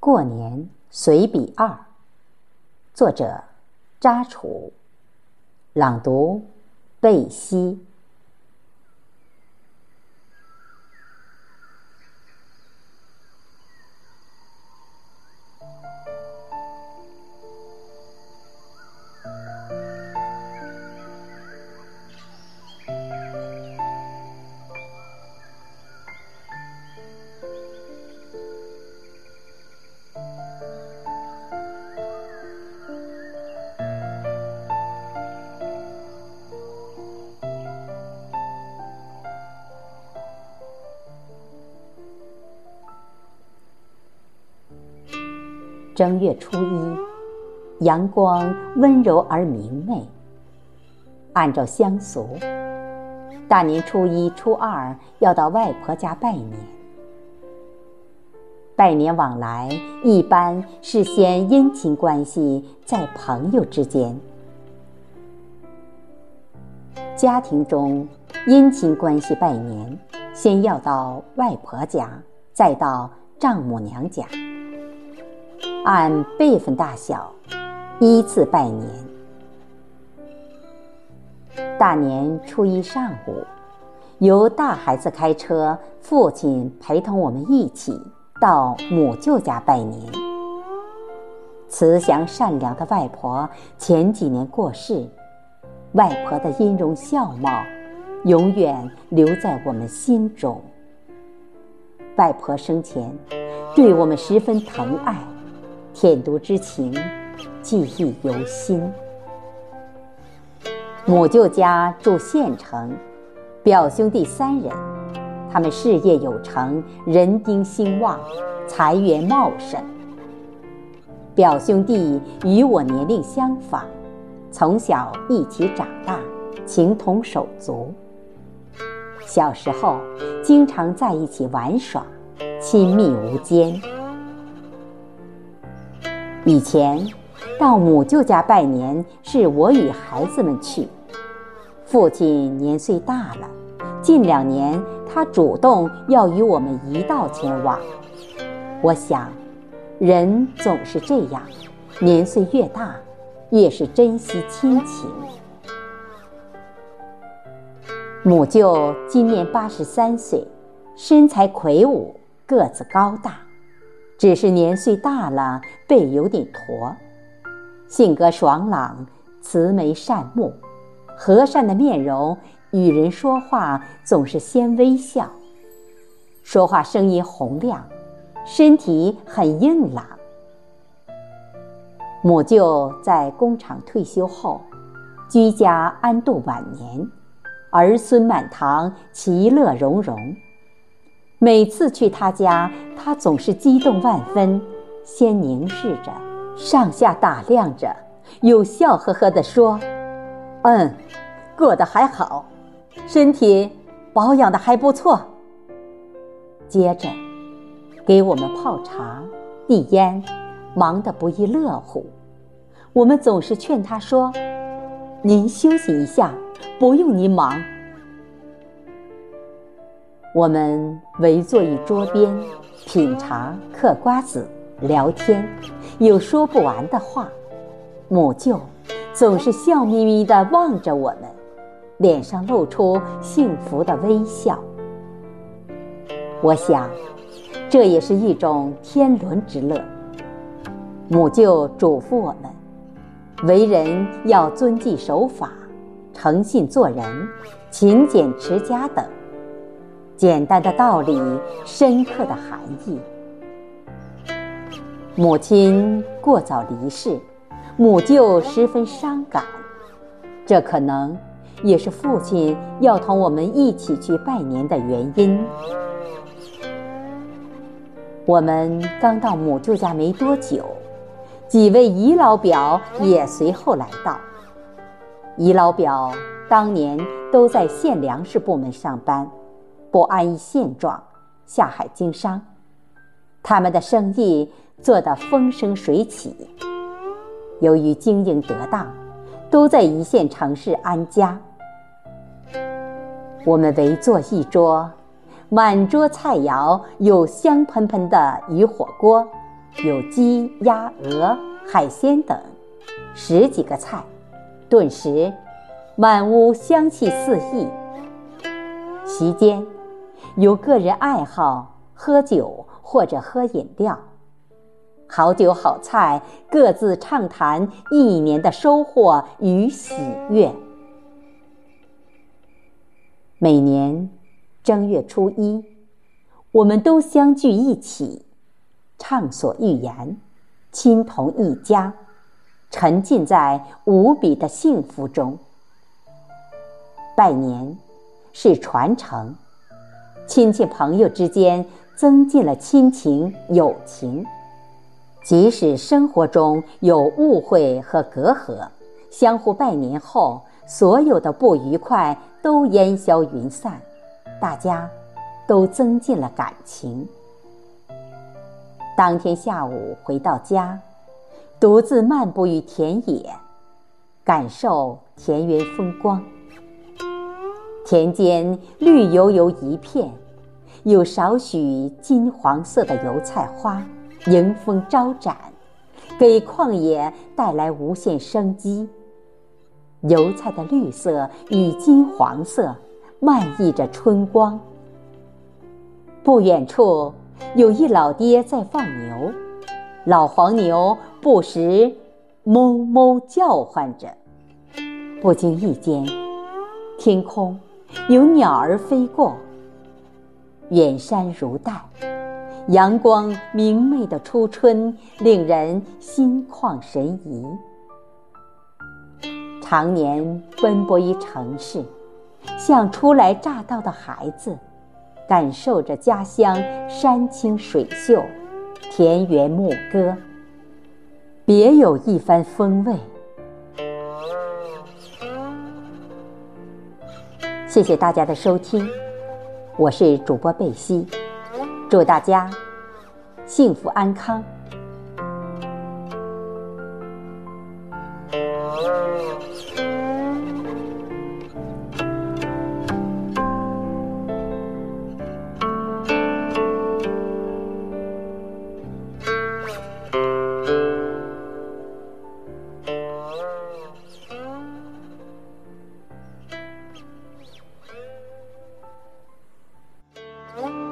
过年随笔二，作者扎楚，朗读贝西。正月初一，阳光温柔而明媚。按照乡俗，大年初一、初二要到外婆家拜年。拜年往来一般是先姻亲关系，在朋友之间。家庭中姻亲关系拜年，先要到外婆家，再到丈母娘家。按辈分大小，依次拜年。大年初一上午，由大孩子开车，父亲陪同我们一起到母舅家拜年。慈祥善良的外婆前几年过世，外婆的音容笑貌永远留在我们心中。外婆生前对我们十分疼爱。舔犊之情，记忆犹新。母舅家住县城，表兄弟三人，他们事业有成，人丁兴旺，财源茂盛。表兄弟与我年龄相仿，从小一起长大，情同手足。小时候经常在一起玩耍，亲密无间。以前到母舅家拜年是我与孩子们去，父亲年岁大了，近两年他主动要与我们一道前往。我想，人总是这样，年岁越大，越是珍惜亲情。母舅今年八十三岁，身材魁梧，个子高大。只是年岁大了，背有点驼，性格爽朗，慈眉善目，和善的面容，与人说话总是先微笑，说话声音洪亮，身体很硬朗。母舅在工厂退休后，居家安度晚年，儿孙满堂，其乐融融。每次去他家，他总是激动万分，先凝视着，上下打量着，又笑呵呵地说：“嗯，过得还好，身体保养的还不错。”接着给我们泡茶、递烟，忙得不亦乐乎。我们总是劝他说：“您休息一下，不用您忙。”我们围坐一桌边，品茶、嗑瓜子、聊天，有说不完的话。母舅总是笑眯眯地望着我们，脸上露出幸福的微笑。我想，这也是一种天伦之乐。母舅嘱咐我们，为人要遵纪守法、诚信做人、勤俭持家等。简单的道理，深刻的含义。母亲过早离世，母舅十分伤感。这可能也是父亲要同我们一起去拜年的原因。我们刚到母舅家没多久，几位姨老表也随后来到。姨老表当年都在县粮食部门上班。不安于现状，下海经商，他们的生意做得风生水起。由于经营得当，都在一线城市安家。我们围坐一桌，满桌菜肴，有香喷喷的鱼火锅、有鸡、鸭、鹅、海鲜等十几个菜，顿时满屋香气四溢。席间，有个人爱好喝酒或者喝饮料，好酒好菜，各自畅谈一年的收获与喜悦。每年正月初一，我们都相聚一起，畅所欲言，亲同一家，沉浸在无比的幸福中。拜年。是传承，亲戚朋友之间增进了亲情友情。即使生活中有误会和隔阂，相互拜年后，所有的不愉快都烟消云散，大家都增进了感情。当天下午回到家，独自漫步于田野，感受田园风光。田间绿油油一片，有少许金黄色的油菜花迎风招展，给旷野带来无限生机。油菜的绿色与金黄色漫溢着春光。不远处有一老爹在放牛，老黄牛不时哞哞叫唤着。不经意间，天空。有鸟儿飞过，远山如黛，阳光明媚的初春令人心旷神怡。常年奔波于城市，像初来乍到的孩子，感受着家乡山清水秀、田园牧歌，别有一番风味。谢谢大家的收听，我是主播贝西，祝大家幸福安康。Mm-hmm.